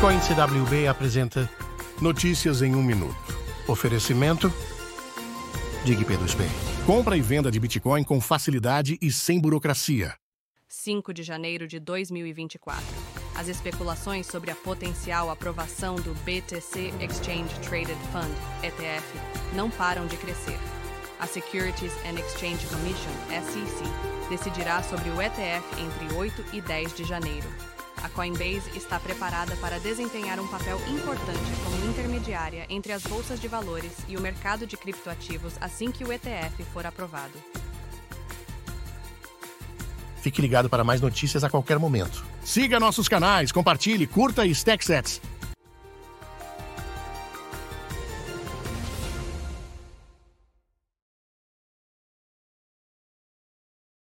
Bitcoin CWB apresenta Notícias em um Minuto. Oferecimento DigP2P. Compra e venda de Bitcoin com facilidade e sem burocracia. 5 de janeiro de 2024. As especulações sobre a potencial aprovação do BTC Exchange Traded Fund, ETF, não param de crescer. A Securities and Exchange Commission, SEC, decidirá sobre o ETF entre 8 e 10 de janeiro. A Coinbase está preparada para desempenhar um papel importante como intermediária entre as bolsas de valores e o mercado de criptoativos assim que o ETF for aprovado. Fique ligado para mais notícias a qualquer momento. Siga nossos canais, compartilhe, curta e Stacksets.